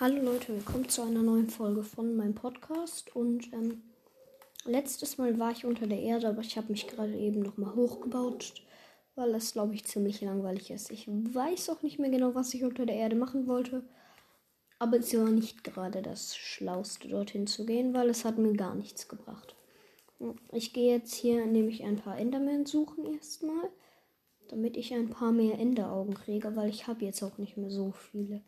Hallo Leute, willkommen zu einer neuen Folge von meinem Podcast. Und ähm, letztes Mal war ich unter der Erde, aber ich habe mich gerade eben nochmal hochgebaut, weil es, glaube ich, ziemlich langweilig ist. Ich weiß auch nicht mehr genau, was ich unter der Erde machen wollte. Aber es war nicht gerade das Schlauste, dorthin zu gehen, weil es hat mir gar nichts gebracht. Ich gehe jetzt hier nämlich ein paar Endermen suchen erstmal, damit ich ein paar mehr Enderaugen kriege, weil ich habe jetzt auch nicht mehr so viele.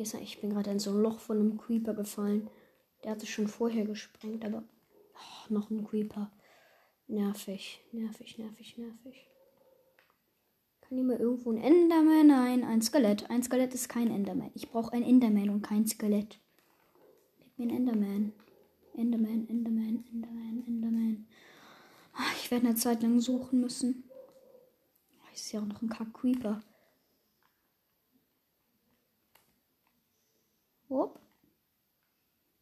Hier ist ich bin gerade in so ein Loch von einem Creeper gefallen. Der hatte schon vorher gesprengt, aber oh, noch ein Creeper. Nervig, nervig, nervig, nervig. Kann hier mal irgendwo ein Enderman? Nein, ein Skelett. Ein Skelett ist kein Enderman. Ich brauche ein Enderman und kein Skelett. Gib mir ein Enderman. Enderman, Enderman, Enderman, Enderman. Ach, ich werde eine Zeit lang suchen müssen. Ich sehe auch noch ein Kack Creeper. Hopp.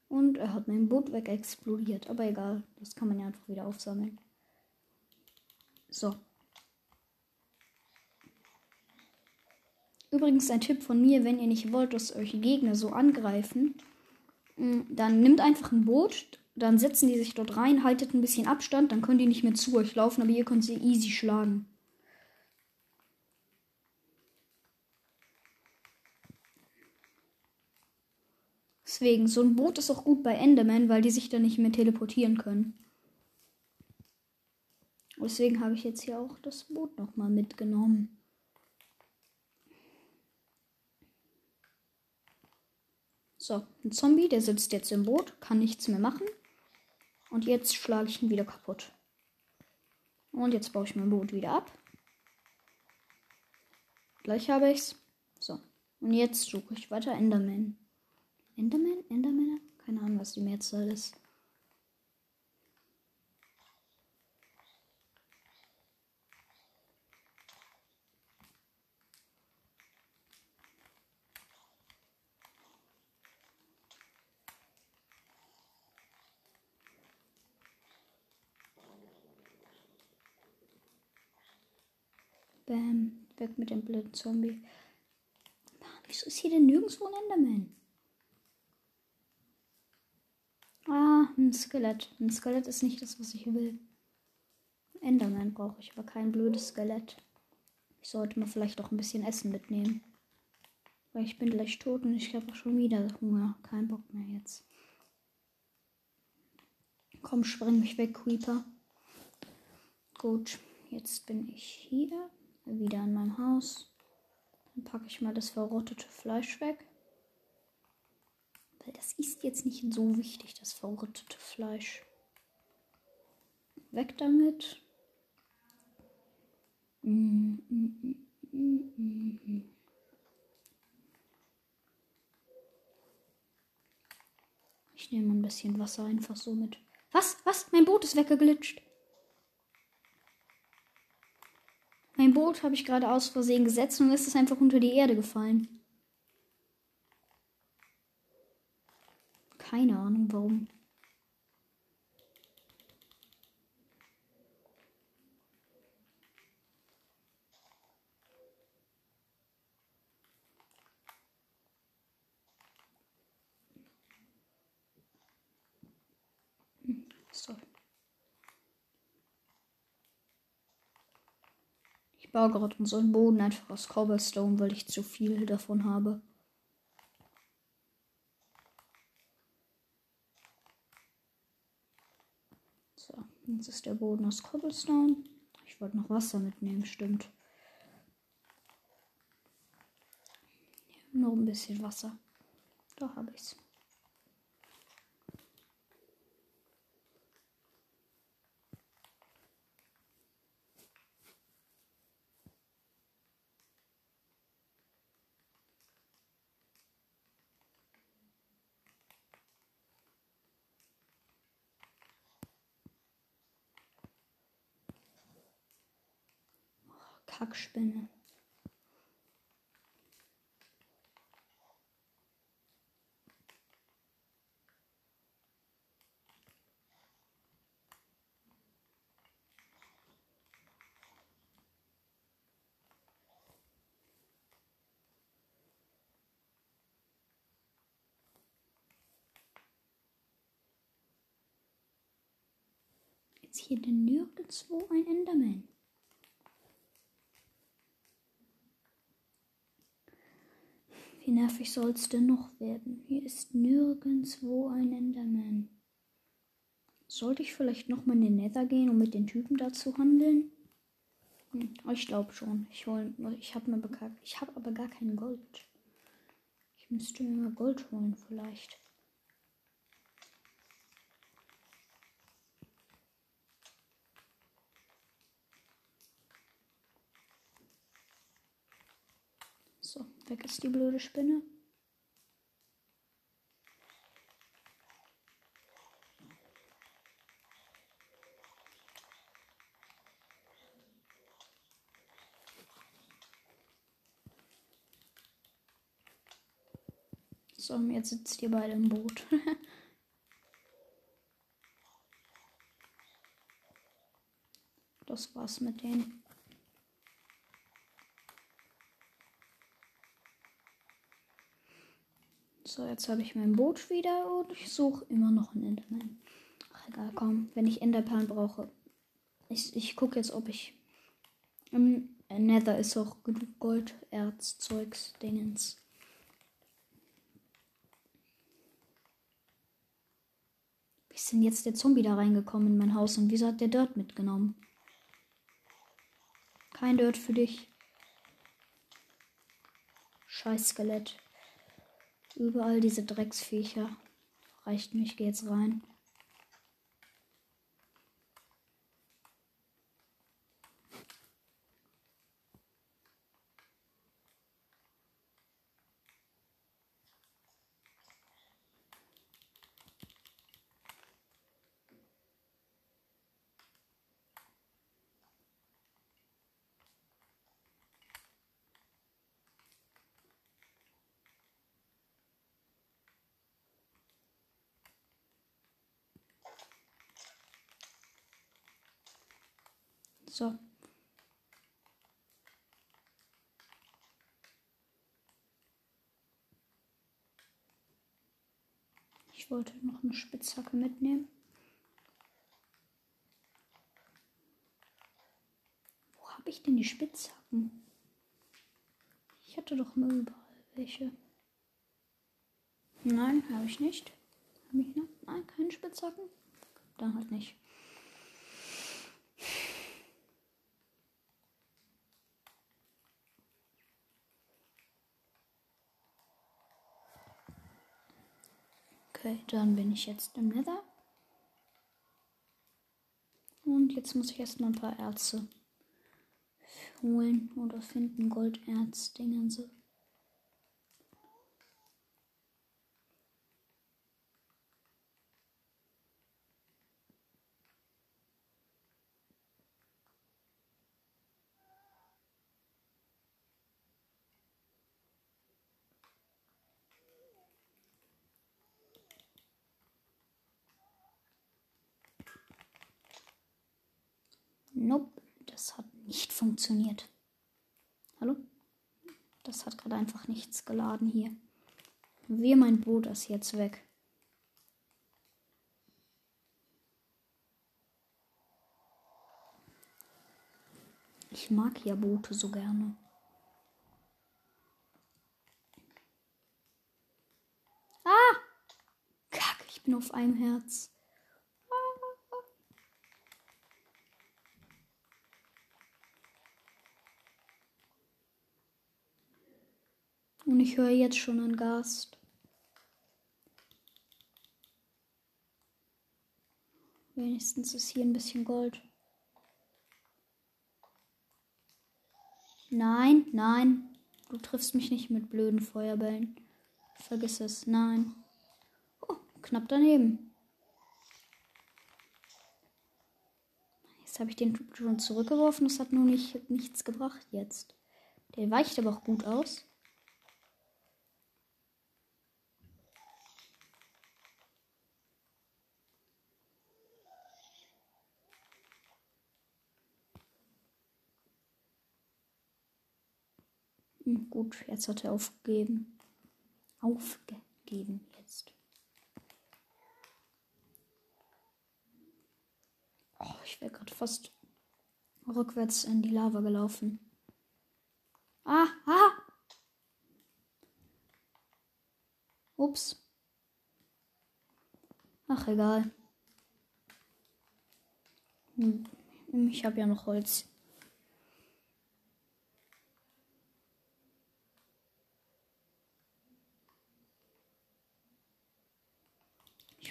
Und er hat mein Boot weg explodiert. Aber egal, das kann man ja einfach wieder aufsammeln. So. Übrigens ein Tipp von mir, wenn ihr nicht wollt, dass euch Gegner so angreifen, mm, dann nimmt einfach ein Boot, dann setzen die sich dort rein, haltet ein bisschen Abstand, dann können die nicht mehr zu euch laufen, aber ihr könnt sie easy schlagen. Deswegen, so ein Boot ist auch gut bei Enderman, weil die sich dann nicht mehr teleportieren können. Deswegen habe ich jetzt hier auch das Boot nochmal mitgenommen. So, ein Zombie, der sitzt jetzt im Boot, kann nichts mehr machen. Und jetzt schlage ich ihn wieder kaputt. Und jetzt baue ich mein Boot wieder ab. Gleich habe ich's. So. Und jetzt suche ich weiter Enderman. Enderman? Endermänner? Keine Ahnung, was die Mehrzahl ist. Bam, weg mit dem blöden Zombie. Mann, wieso ist hier denn nirgendwo ein Enderman? Ah, ein Skelett. Ein Skelett ist nicht das, was ich will. Enderman brauche ich, aber kein blödes Skelett. Ich sollte mal vielleicht auch ein bisschen Essen mitnehmen. Weil ich bin gleich tot und ich habe auch schon wieder Hunger. Kein Bock mehr jetzt. Komm, spring mich weg, Creeper. Gut, jetzt bin ich hier. Wieder in meinem Haus. Dann packe ich mal das verrottete Fleisch weg. Weil das ist jetzt nicht so wichtig, das verrottete Fleisch. Weg damit. Ich nehme ein bisschen Wasser einfach so mit. Was? Was? Mein Boot ist weggeglitscht. Mein Boot habe ich gerade aus Versehen gesetzt und ist es einfach unter die Erde gefallen. Keine Ahnung warum. So. Ich baue gerade unseren Boden einfach aus Cobblestone, weil ich zu viel davon habe. Jetzt ist der Boden aus Cobblestone. Ich wollte noch Wasser mitnehmen, stimmt. Noch ein bisschen Wasser. Da habe ich's. Kackspinne. hier denn nirgendwo ein Enderman? Wie nervig soll es denn noch werden? Hier ist nirgendwo ein Enderman. Sollte ich vielleicht noch mal in den Nether gehen, um mit den Typen da zu handeln? Hm, ich glaube schon. Ich, ich habe hab aber gar kein Gold. Ich müsste mir mal Gold holen vielleicht. So, weg ist die blöde Spinne. So, jetzt sitzt ihr beide im Boot. das war's mit denen. So, jetzt habe ich mein Boot wieder und ich suche immer noch einen Enderman. Ach, egal, komm, wenn ich Enderperlen brauche. Ich, ich gucke jetzt, ob ich. Im Nether ist auch genug Gold, Erz, Zeugs, Dingens. Wie ist denn jetzt der Zombie da reingekommen in mein Haus und wieso hat der Dirt mitgenommen? Kein Dirt für dich. Scheiß Skelett. Überall diese Drecksviecher. Reicht nicht, geh jetzt rein. So. Ich wollte noch eine Spitzhacke mitnehmen. Wo habe ich denn die Spitzhacken? Ich hatte doch nur überall welche. Nein, habe ich nicht. Habe ich noch? Nein, keine Spitzhacken? Dann halt nicht. Okay, dann bin ich jetzt im Nether. Und jetzt muss ich erstmal ein paar Erze holen oder finden. Golderz, Dingense. Nope, das hat nicht funktioniert. Hallo? Das hat gerade einfach nichts geladen hier. Wie mein Boot ist jetzt weg. Ich mag ja Boote so gerne. Ah! Kack, ich bin auf einem Herz. Und ich höre jetzt schon einen Gast. Wenigstens ist hier ein bisschen Gold. Nein, nein. Du triffst mich nicht mit blöden Feuerbällen. Vergiss es. Nein. Oh, knapp daneben. Jetzt habe ich den schon zurückgeworfen. Das hat nur nicht, nichts gebracht jetzt. Der weicht aber auch gut aus. Hm, gut, jetzt hat er aufgegeben. Aufgegeben jetzt. Oh, ich wäre gerade fast rückwärts in die Lava gelaufen. Ah, ah! Ups. Ach, egal. Hm, ich habe ja noch Holz.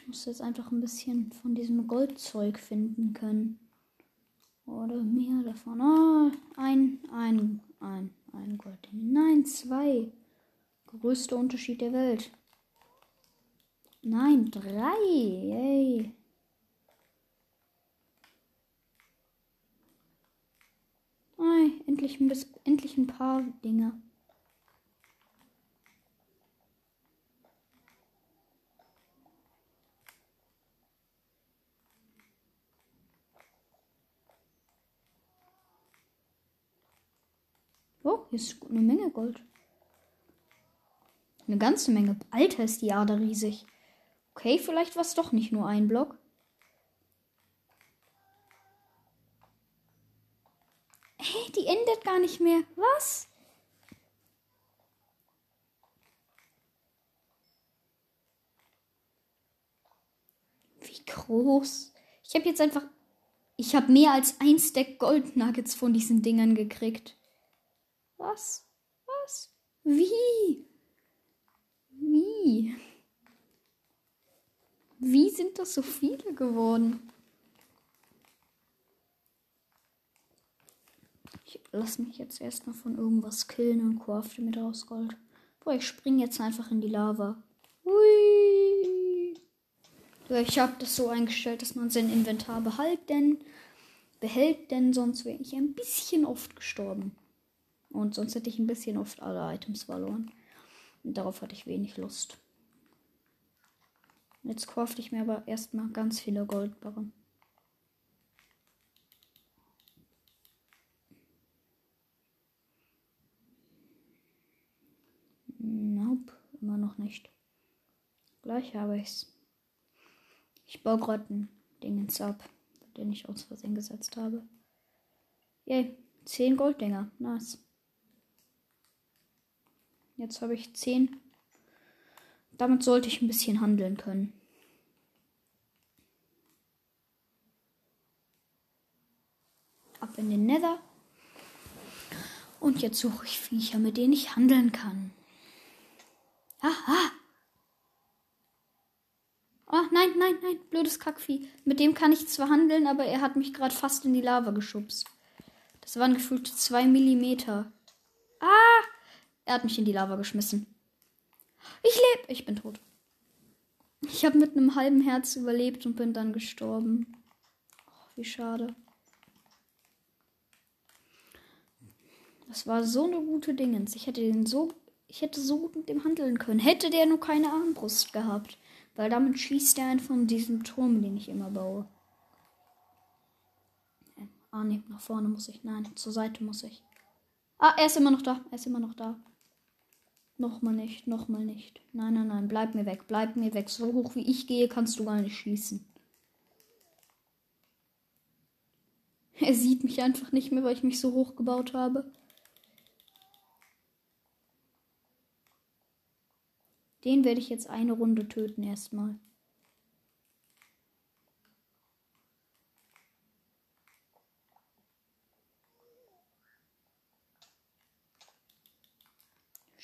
Ich muss jetzt einfach ein bisschen von diesem Goldzeug finden können. Oder mehr davon. Oh, ein, ein, ein, ein Gold. Nein, zwei. Größter Unterschied der Welt. Nein, drei. Yay. Ay, endlich, ein endlich ein paar Dinge. Oh, hier ist eine Menge Gold. Eine ganze Menge. Alter, ist die Ader riesig. Okay, vielleicht war es doch nicht nur ein Block. Hey, die endet gar nicht mehr. Was? Wie groß? Ich habe jetzt einfach. Ich habe mehr als ein Stack Goldnuggets von diesen Dingern gekriegt. Was? Was? Wie? Wie? Wie sind das so viele geworden? Ich lasse mich jetzt erstmal von irgendwas killen und crafte mit aus Gold. Boah, ich springe jetzt einfach in die Lava. Hui. Ich habe das so eingestellt, dass man sein Inventar behält, denn behält, denn sonst wäre ich ein bisschen oft gestorben. Und sonst hätte ich ein bisschen oft alle Items verloren. Und darauf hatte ich wenig Lust. Jetzt kaufte ich mir aber erstmal ganz viele Goldbarren. Nope, immer noch nicht. Gleich habe ich's. Ich baue gerade ein Ding ins ab, den ich aus Versehen gesetzt habe. Yay, 10 Golddinger. Nice. Jetzt habe ich 10. Damit sollte ich ein bisschen handeln können. Ab in den Nether. Und jetzt suche ich Viecher, mit denen ich handeln kann. Aha! Oh, nein, nein, nein, blödes Kackvieh. Mit dem kann ich zwar handeln, aber er hat mich gerade fast in die Lava geschubst. Das waren gefühlt zwei Millimeter. Ah! Er hat mich in die Lava geschmissen. Ich lebe. Ich bin tot. Ich habe mit einem halben Herz überlebt und bin dann gestorben. Oh, wie schade. Das war so eine gute Dingens. Ich hätte den so, ich hätte so gut mit dem handeln können. Hätte der nur keine Armbrust gehabt, weil damit schießt er einen von diesem Turm, den ich immer baue. Ah, nee, nach vorne muss ich. Nein, zur Seite muss ich. Ah, er ist immer noch da. Er ist immer noch da. Nochmal nicht, nochmal nicht. Nein, nein, nein, bleib mir weg, bleib mir weg. So hoch wie ich gehe, kannst du gar nicht schießen. Er sieht mich einfach nicht mehr, weil ich mich so hoch gebaut habe. Den werde ich jetzt eine Runde töten erstmal.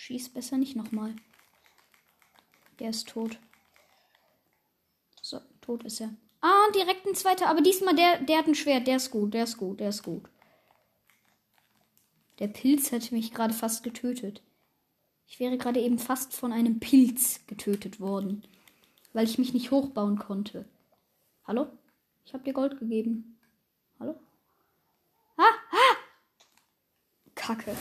Schieß besser nicht nochmal. Der ist tot. So, tot ist er. Ah, direkt ein zweiter. Aber diesmal, der, der hat ein Schwert. Der ist gut, der ist gut, der ist gut. Der Pilz hätte mich gerade fast getötet. Ich wäre gerade eben fast von einem Pilz getötet worden. Weil ich mich nicht hochbauen konnte. Hallo? Ich habe dir Gold gegeben. Hallo? Ah, ah! Kacke.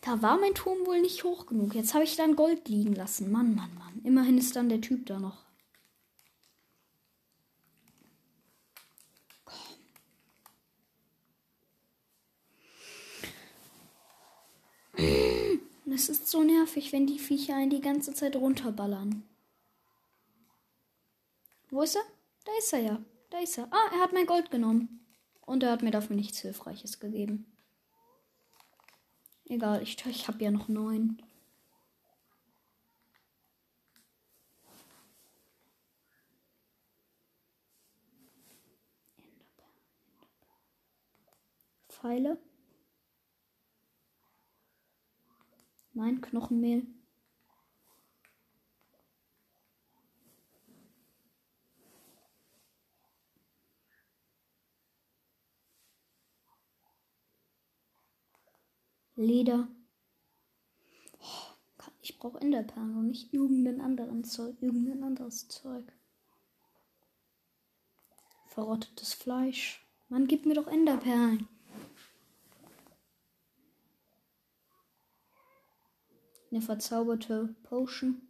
Da war mein Turm wohl nicht hoch genug. Jetzt habe ich dann Gold liegen lassen. Mann, Mann, Mann. Immerhin ist dann der Typ da noch. Es ist so nervig, wenn die Viecher einen die ganze Zeit runterballern. Wo ist er? Da ist er ja. Da ist er. Ah, er hat mein Gold genommen. Und er hat mir dafür nichts Hilfreiches gegeben. Egal, ich, ich habe ja noch neun. Pfeile. Nein, Knochenmehl. Leder. Ich brauche Enderperlen und nicht irgendein anderen Zeug, irgendein anderes Zeug. Verrottetes Fleisch. Man gibt mir doch Enderperlen. Eine verzauberte Potion.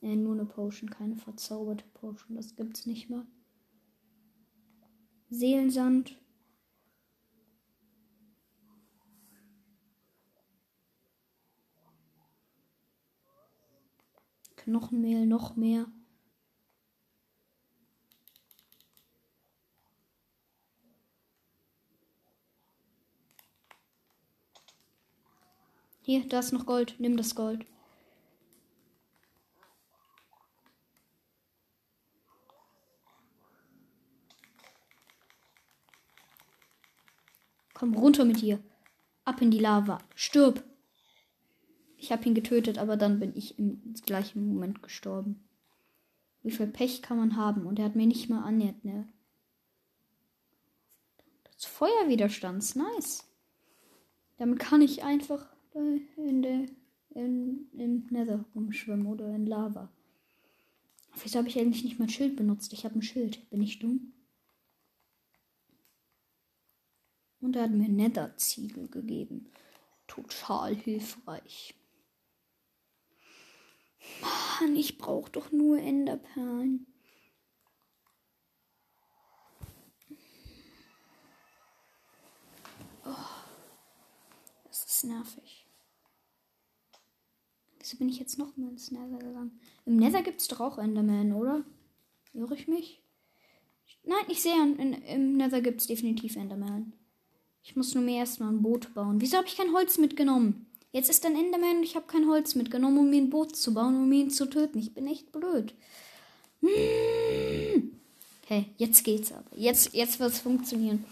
Äh, nur eine Potion, keine verzauberte Potion. Das gibt's nicht mal. Seelensand. Knochenmehl, noch mehr. Hier, da ist noch Gold. Nimm das Gold. Komm runter mit dir. Ab in die Lava. Stirb. Ich habe ihn getötet, aber dann bin ich im gleichen Moment gestorben. Wie viel Pech kann man haben? Und er hat mir nicht mal annähert, ne? Das Feuerwiderstands, nice. Damit kann ich einfach in der in, im Nether rumschwimmen oder in Lava. Wieso habe ich eigentlich nicht mein Schild benutzt? Ich habe ein Schild. Bin ich dumm? Und er hat mir Nether-Ziegel gegeben. Total hilfreich. Mann, ich brauche doch nur Enderperlen. Oh, das ist nervig. Wieso bin ich jetzt noch mal ins Nether gegangen? Im Nether gibt es doch auch Enderman, oder? Irre ich mich? Nein, ich sehe, in, im Nether gibt es definitiv Enderman. Ich muss nur mir erstmal ein Boot bauen. Wieso habe ich kein Holz mitgenommen? Jetzt ist ein Enderman und ich habe kein Holz mitgenommen, um mir ein Boot zu bauen, um ihn zu töten. Ich bin echt blöd. Hm. Okay, jetzt geht's aber. Jetzt, jetzt wird es funktionieren.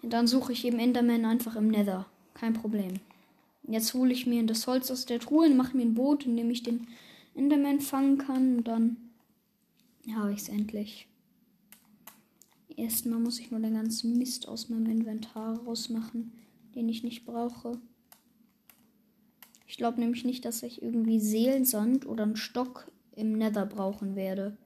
Und dann suche ich eben Enderman einfach im Nether. Kein Problem. Jetzt hole ich mir das Holz aus der Truhe und mache mir ein Boot, in dem ich den Enderman fangen kann. Und dann habe ich es endlich. Erstmal muss ich nur den ganzen Mist aus meinem Inventar rausmachen, den ich nicht brauche. Ich glaube nämlich nicht, dass ich irgendwie Seelensand oder einen Stock im Nether brauchen werde.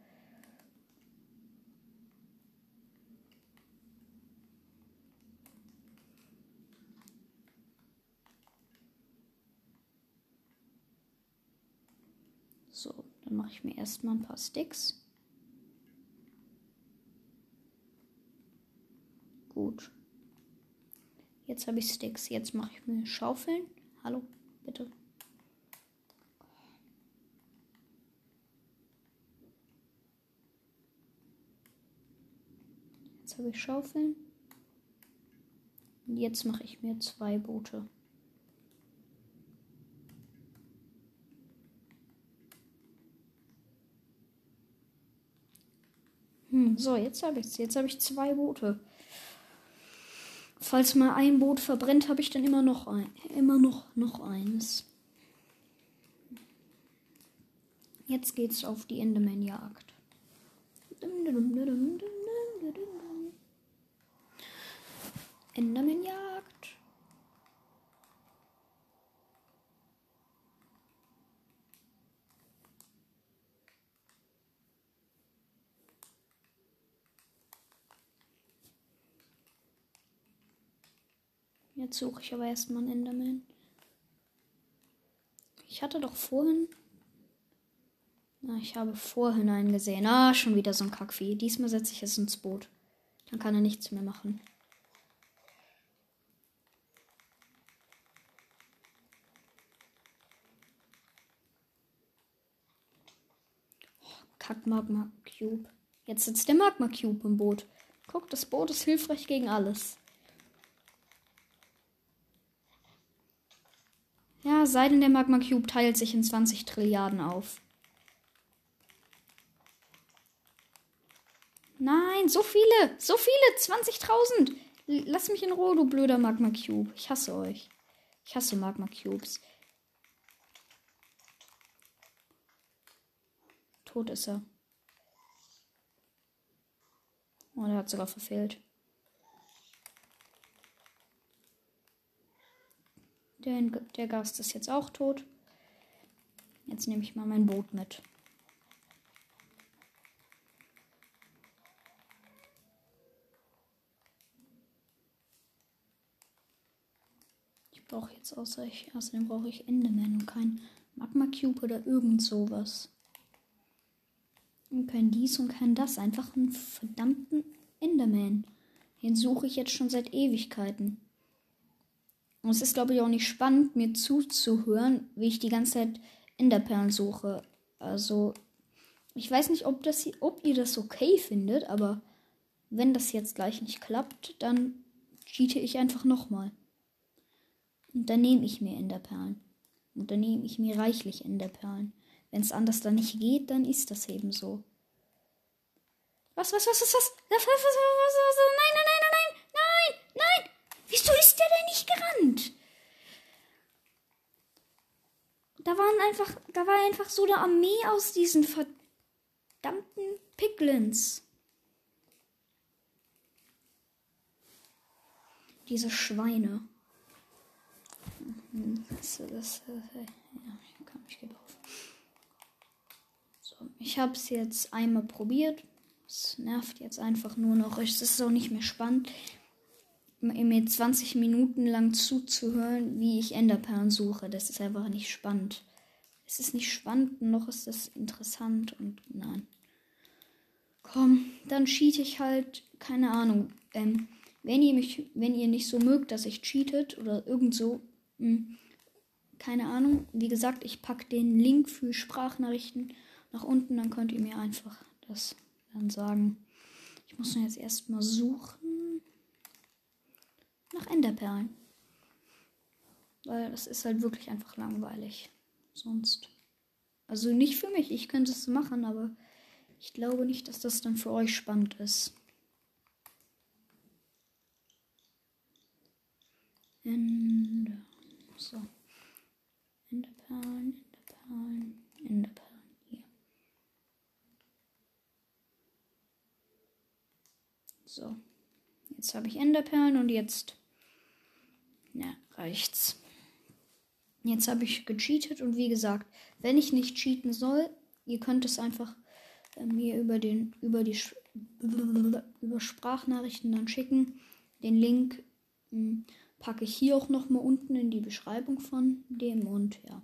So, dann mache ich mir erstmal ein paar Sticks. Gut. Jetzt habe ich Sticks. Jetzt mache ich mir Schaufeln. Hallo. Bitte. Jetzt habe ich Schaufeln. Und jetzt mache ich mir zwei Boote. Hm, so, jetzt habe ich es. Jetzt habe ich zwei Boote. Falls mal ein Boot verbrennt, habe ich dann immer noch ein, immer noch noch eins. Jetzt geht's auf die Enderman-Jagd. Enderman-Jagd. Jetzt suche ich aber erstmal einen Enderman. Ich hatte doch vorhin. Na, ich habe vorhin einen gesehen. Ah, schon wieder so ein Kackvieh. Diesmal setze ich es ins Boot. Dann kann er nichts mehr machen. Oh, Kack Magma Cube. Jetzt sitzt der Magma Cube im Boot. Guck, das Boot ist hilfreich gegen alles. Ja, sei denn der Magma Cube teilt sich in 20 Trilliarden auf. Nein, so viele, so viele, 20.000. Lass mich in Ruhe, du blöder Magma Cube. Ich hasse euch. Ich hasse Magma Cubes. Tot ist er. Oh, der hat sogar verfehlt. Der, der Gast ist jetzt auch tot. Jetzt nehme ich mal mein Boot mit. Ich brauche jetzt außer ich, außerdem brauche ich Enderman und kein Magma Cube oder irgend sowas. Und kein dies und kein das. Einfach einen verdammten Enderman. Den suche ich jetzt schon seit Ewigkeiten. Und es ist, glaube ich, auch nicht spannend, mir zuzuhören, wie ich die ganze Zeit Enderperlen suche. Also, ich weiß nicht, ob, das, ob ihr das okay findet, aber wenn das jetzt gleich nicht klappt, dann cheate ich einfach nochmal. Und dann nehme ich mir Enderperlen. Und dann nehme ich mir reichlich Enderperlen. Wenn es anders dann nicht geht, dann ist das eben so. Was, was, was, was, was? Was, was, was, was, was, was? Nein, nein, nein, nein, nein, nein! Wieso ist der denn nicht gerannt? Da waren einfach, da war einfach so eine Armee aus diesen verdammten Piglins. Diese Schweine. Das, das, ja, komm, ich gebe auf. So, ich habe es jetzt einmal probiert. Es nervt jetzt einfach nur noch. Es ist auch nicht mehr spannend, mir 20 Minuten lang zuzuhören, wie ich Enderperlen suche. Das ist einfach nicht spannend. Es ist nicht spannend, noch ist es interessant und nein. Komm, dann cheat ich halt, keine Ahnung. Ähm, wenn ihr mich, wenn ihr nicht so mögt, dass ich cheatet oder irgend so, hm, keine Ahnung. Wie gesagt, ich packe den Link für Sprachnachrichten nach unten, dann könnt ihr mir einfach das dann sagen. Ich muss nur jetzt erstmal suchen nach Enderperlen. Weil das ist halt wirklich einfach langweilig. Sonst. Also nicht für mich, ich könnte es machen, aber ich glaube nicht, dass das dann für euch spannend ist. Ende. So. Enderperlen, Enderperlen, Enderperlen. Hier. So. Jetzt habe ich Enderperlen und jetzt. Ja, reicht's. Jetzt habe ich gecheatet und wie gesagt, wenn ich nicht cheaten soll, ihr könnt es einfach äh, mir über den über die über Sprachnachrichten dann schicken. Den Link hm, packe ich hier auch noch mal unten in die Beschreibung von dem und ja.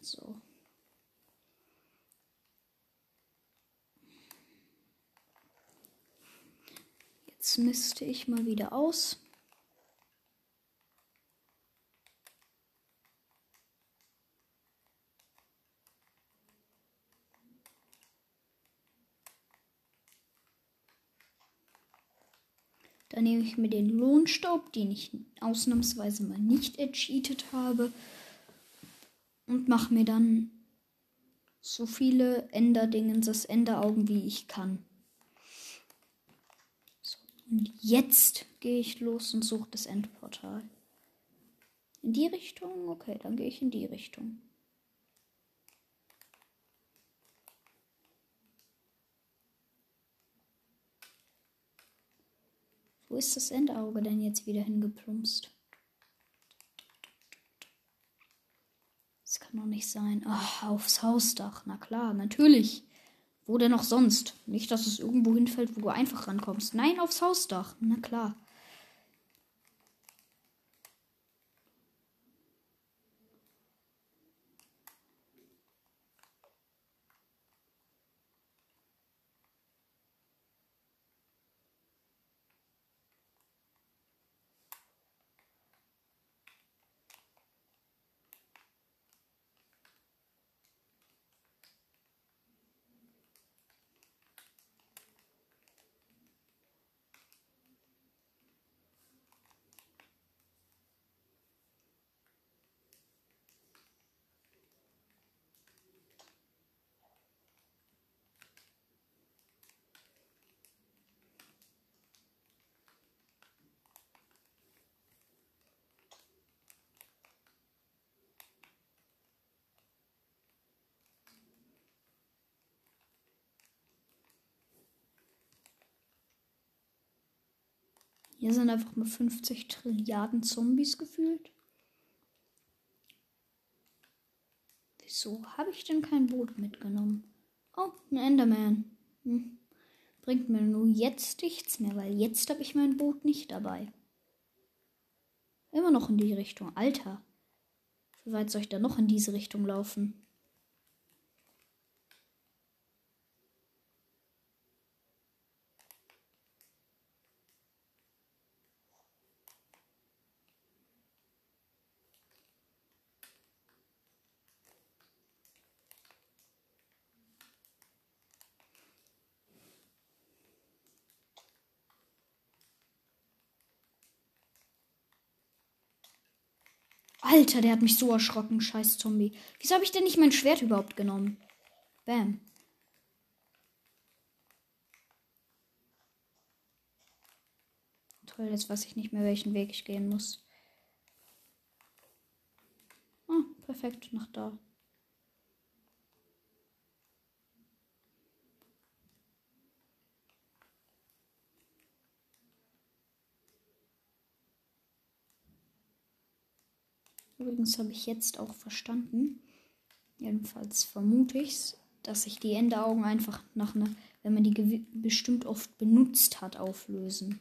So. Jetzt misste ich mal wieder aus. Dann nehme ich mir den Lohnstaub, den ich ausnahmsweise mal nicht ercheatet habe. Und mache mir dann so viele Enderdingens, Enderaugen, wie ich kann. Und jetzt gehe ich los und suche das Endportal. In die Richtung? Okay, dann gehe ich in die Richtung. Wo ist das Endauge denn jetzt wieder hingeplumpst? Das kann doch nicht sein. Ach, aufs Hausdach. Na klar, natürlich. Wo denn noch sonst? Nicht, dass es irgendwo hinfällt, wo du einfach rankommst. Nein, aufs Hausdach. Na klar. Hier sind einfach mal 50 Trilliarden Zombies gefühlt. Wieso habe ich denn kein Boot mitgenommen? Oh, ein Enderman. Hm. Bringt mir nur jetzt nichts mehr, weil jetzt habe ich mein Boot nicht dabei. Immer noch in die Richtung. Alter. Wie weit soll ich da noch in diese Richtung laufen? Alter, der hat mich so erschrocken, scheiß Zombie. Wieso habe ich denn nicht mein Schwert überhaupt genommen? Bam. Toll, jetzt weiß ich nicht mehr, welchen Weg ich gehen muss. Ah, perfekt, nach da. Übrigens habe ich jetzt auch verstanden, jedenfalls vermute ich es, dass sich die Enderaugen einfach nach einer, wenn man die bestimmt oft benutzt hat, auflösen.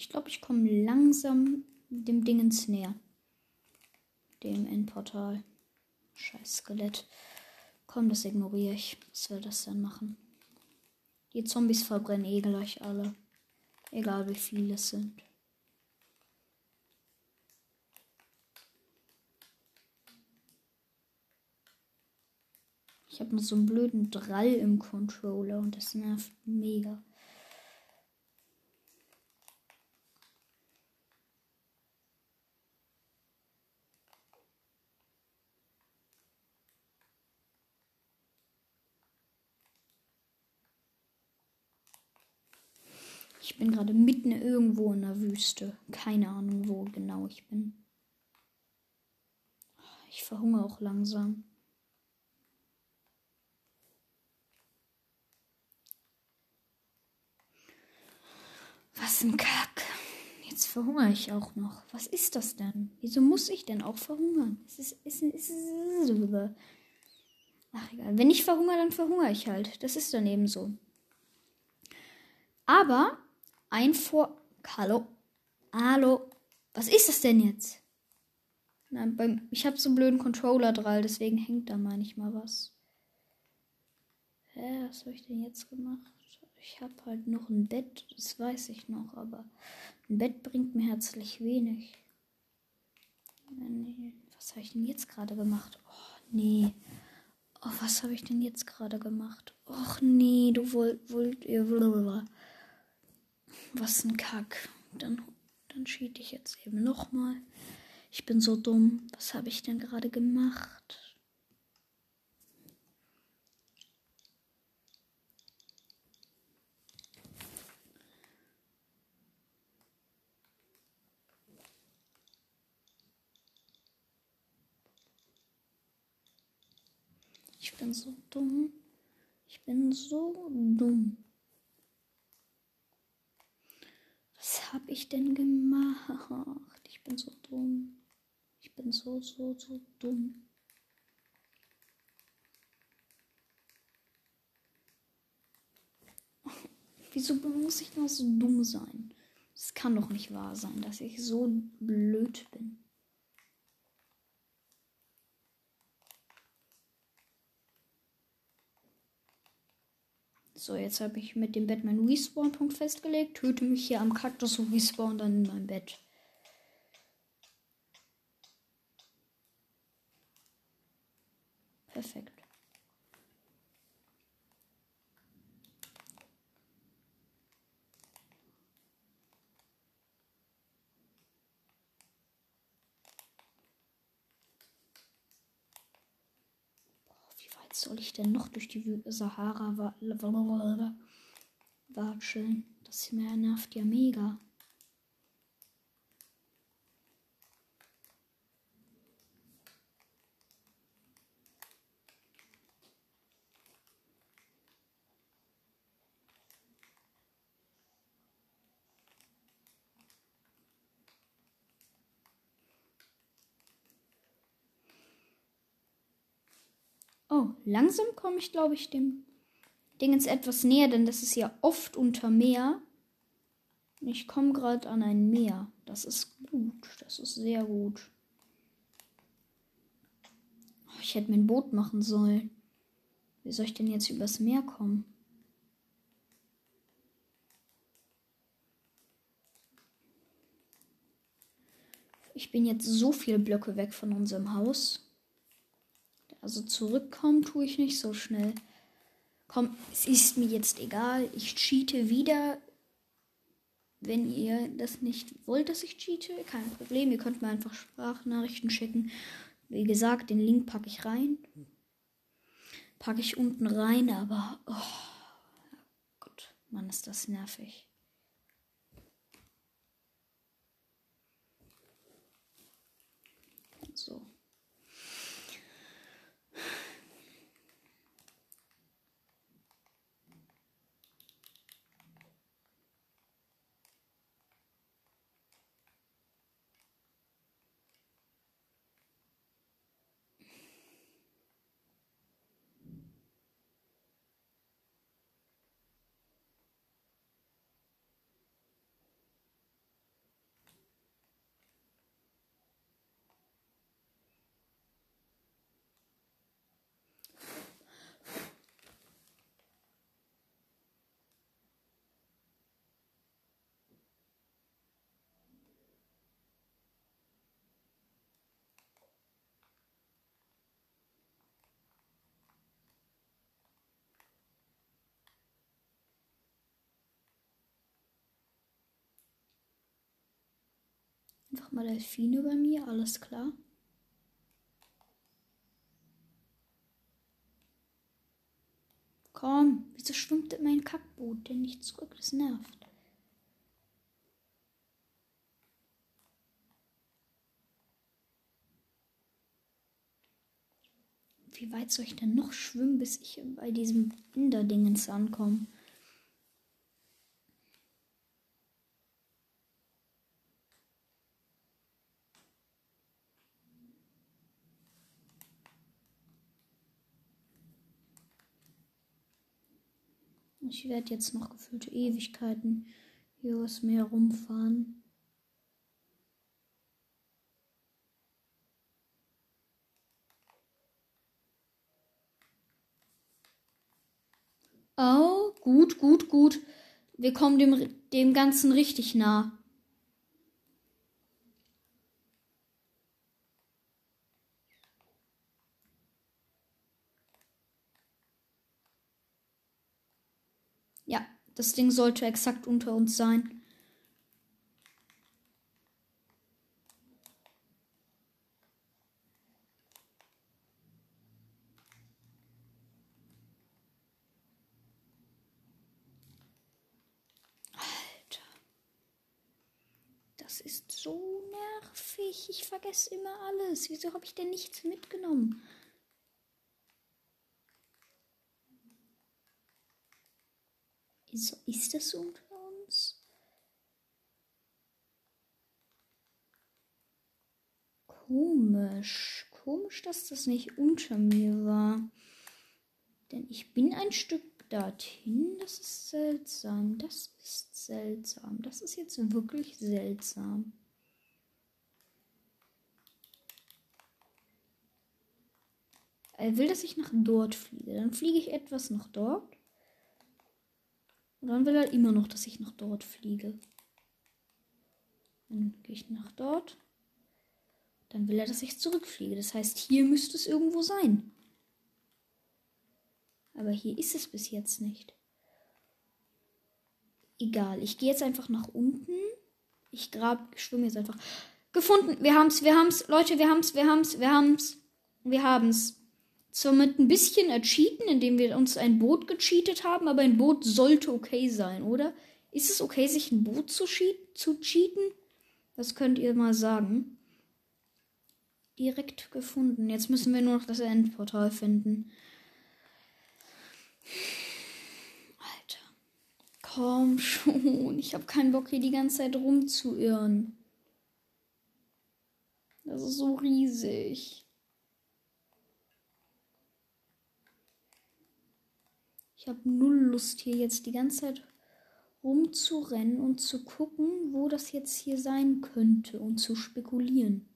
Ich glaube, ich komme langsam dem Dingens näher. Dem Endportal. Scheiß Skelett. Komm, das ignoriere ich. Was soll das denn machen? Die Zombies verbrennen eh gleich alle. Egal wie viele es sind. Ich habe nur so einen blöden Drall im Controller und das nervt mega. Ich bin gerade mitten irgendwo in der Wüste. Keine Ahnung, wo genau ich bin. Ich verhungere auch langsam. Was ein Kack. Jetzt verhungere ich auch noch. Was ist das denn? Wieso muss ich denn auch verhungern? Es ist, es ist, es ist, Ach egal. Wenn ich verhungere, dann verhungere ich halt. Das ist dann eben so. Aber ein Vor. Hallo? Hallo? Was ist das denn jetzt? Na, beim, ich habe so einen blöden Controller dran, deswegen hängt da manchmal was. Hä, was habe ich denn jetzt gemacht? Ich habe halt noch ein Bett, das weiß ich noch, aber ein Bett bringt mir herzlich wenig. Was habe ich denn jetzt gerade gemacht? Oh, nee. Oh, was habe ich denn jetzt gerade gemacht? Och, nee, du wollt, wollt, ihr, was ein Kack. Dann, dann cheat ich jetzt eben nochmal. Ich bin so dumm. Was habe ich denn gerade gemacht? Ich bin so dumm. Ich bin so dumm. Was habe ich denn gemacht? Ich bin so dumm. Ich bin so, so, so dumm. Wieso muss ich noch so dumm sein? Es kann doch nicht wahr sein, dass ich so blöd bin. So, jetzt habe ich mit dem Bett meinen Respawn-Punkt festgelegt. Töte mich hier am Kaktus und respawn dann in mein Bett. Perfekt. Was soll ich denn noch durch die Sahara watscheln? Das nervt ja mega. Oh, langsam komme ich, glaube ich, dem Ding jetzt etwas näher, denn das ist ja oft unter Meer. Ich komme gerade an ein Meer. Das ist gut. Das ist sehr gut. Oh, ich hätte mir ein Boot machen sollen. Wie soll ich denn jetzt übers Meer kommen? Ich bin jetzt so viele Blöcke weg von unserem Haus. Also zurückkommen tue ich nicht so schnell. Komm, es ist mir jetzt egal. Ich cheate wieder. Wenn ihr das nicht wollt, dass ich cheate, kein Problem. Ihr könnt mir einfach Sprachnachrichten schicken. Wie gesagt, den Link packe ich rein. Packe ich unten rein, aber. Oh, Gott, Mann, ist das nervig. So. Einfach mal Delfine bei mir, alles klar. Komm, wieso schwimmt mein Kackboot denn nicht zurück? Das nervt. Wie weit soll ich denn noch schwimmen, bis ich bei diesem Inderdingens ankomme? Ich werde jetzt noch gefühlte Ewigkeiten hier aus Meer rumfahren. Oh, gut, gut, gut. Wir kommen dem, dem Ganzen richtig nah. Das Ding sollte exakt unter uns sein. Alter. Das ist so nervig. Ich vergesse immer alles. Wieso habe ich denn nichts mitgenommen? Ist, ist das unter uns? Komisch. Komisch, dass das nicht unter mir war. Denn ich bin ein Stück dorthin. Das ist seltsam. Das ist seltsam. Das ist jetzt wirklich seltsam. Er will, dass ich nach dort fliege. Dann fliege ich etwas nach dort. Und dann will er immer noch, dass ich nach dort fliege. Dann gehe ich nach dort. Dann will er, dass ich zurückfliege. Das heißt, hier müsste es irgendwo sein. Aber hier ist es bis jetzt nicht. Egal, ich gehe jetzt einfach nach unten. Ich grab, schwimme jetzt einfach. Gefunden, wir haben's, wir haben's, Leute, wir haben's, wir haben's, wir haben's. Wir haben's. Zwar mit ein bisschen ercheaten, indem wir uns ein Boot gecheatet haben, aber ein Boot sollte okay sein, oder? Ist es okay, sich ein Boot zu, zu cheaten? Das könnt ihr mal sagen. Direkt gefunden. Jetzt müssen wir nur noch das Endportal finden. Alter. Komm schon. Ich habe keinen Bock, hier die ganze Zeit rumzuirren. Das ist so riesig. Ich habe null Lust hier jetzt die ganze Zeit rumzurennen und zu gucken, wo das jetzt hier sein könnte und zu spekulieren.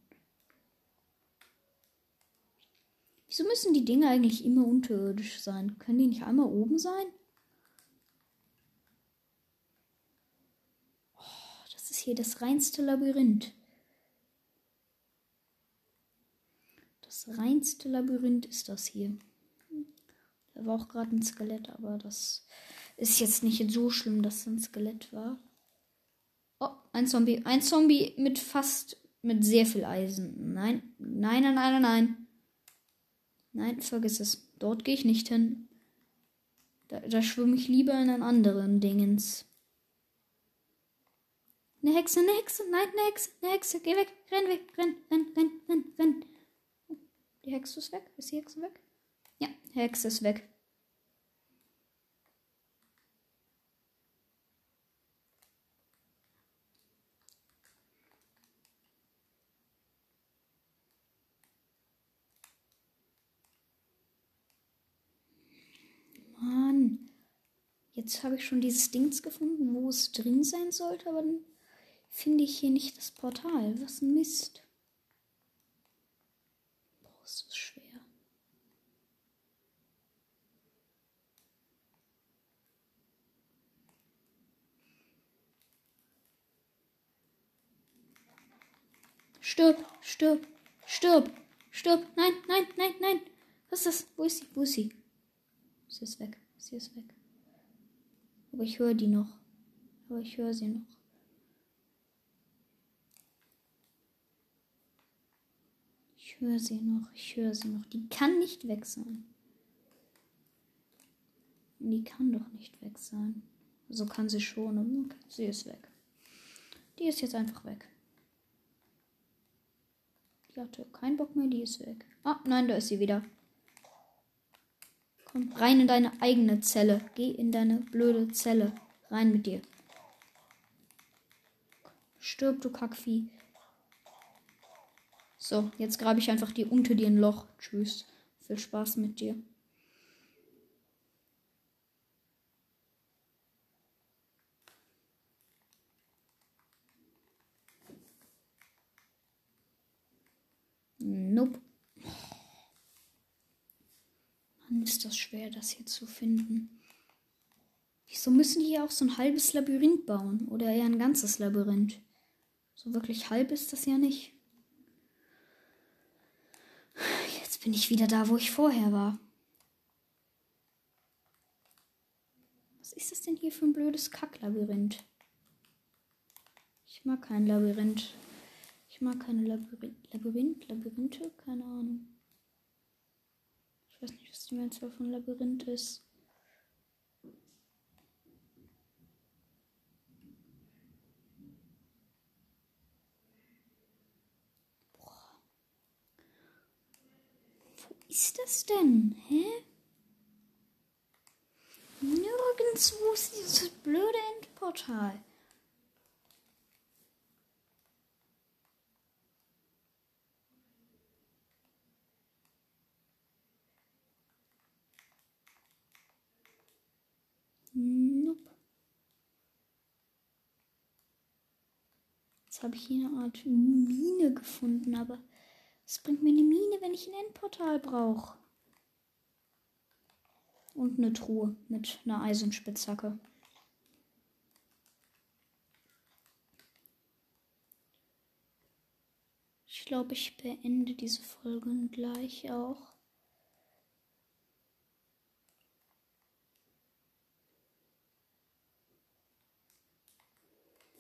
Wieso müssen die Dinge eigentlich immer unterirdisch sein? Können die nicht einmal oben sein? Oh, das ist hier das reinste Labyrinth. Das reinste Labyrinth ist das hier. War auch gerade ein Skelett, aber das ist jetzt nicht so schlimm, dass es ein Skelett war. Oh, ein Zombie. Ein Zombie mit fast, mit sehr viel Eisen. Nein, nein, nein, nein, nein. Nein, vergiss es. Dort gehe ich nicht hin. Da, da schwimme ich lieber in einen anderen Dingens. Eine Hexe, eine Hexe, nein, eine Hexe, eine Hexe, geh weg, renn weg, renn, renn, renn, renn, renn. Die Hexe ist weg. Ist die Hexe weg? Ja, Hexe ist weg. Mann. Jetzt habe ich schon dieses Dings gefunden, wo es drin sein sollte, aber dann finde ich hier nicht das Portal. Was ein Mist. Boah, ist das schwer. Stirb, stirb, stirb, stirb. Nein, nein, nein, nein. Was ist das? Wo ist sie? Wo ist sie? Sie ist weg. Sie ist weg. Aber ich höre die noch. Aber ich höre sie noch. Ich höre sie noch. Ich höre sie noch. Die kann nicht weg sein. Die kann doch nicht weg sein. So also kann sie schon. Okay, sie ist weg. Die ist jetzt einfach weg. Die hatte keinen Bock mehr, die ist weg. Ah, nein, da ist sie wieder. Komm, rein in deine eigene Zelle. Geh in deine blöde Zelle. Rein mit dir. Stirb, du Kackvieh. So, jetzt grabe ich einfach dir unter dir ein Loch. Tschüss. Viel Spaß mit dir. Nope. Mann, ist das schwer, das hier zu finden. Wieso müssen die hier auch so ein halbes Labyrinth bauen? Oder eher ein ganzes Labyrinth? So wirklich halb ist das ja nicht. Jetzt bin ich wieder da, wo ich vorher war. Was ist das denn hier für ein blödes Kacklabyrinth? Ich mag kein Labyrinth. Ich mag keine Labyrinth, Labyrinth, Labyrinthe, keine Ahnung. Ich weiß nicht, was die Mehrzahl von Labyrinth ist. Wo ist das denn? Hä? Nirgendwo ist dieses blöde Endportal. Nope. Jetzt habe ich hier eine Art Mine gefunden, aber es bringt mir eine Mine, wenn ich ein Endportal brauche. Und eine Truhe mit einer Eisenspitzhacke. Ich glaube, ich beende diese Folge gleich auch.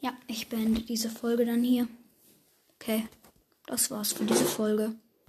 Ja, ich beende diese Folge dann hier. Okay, das war's für diese Folge.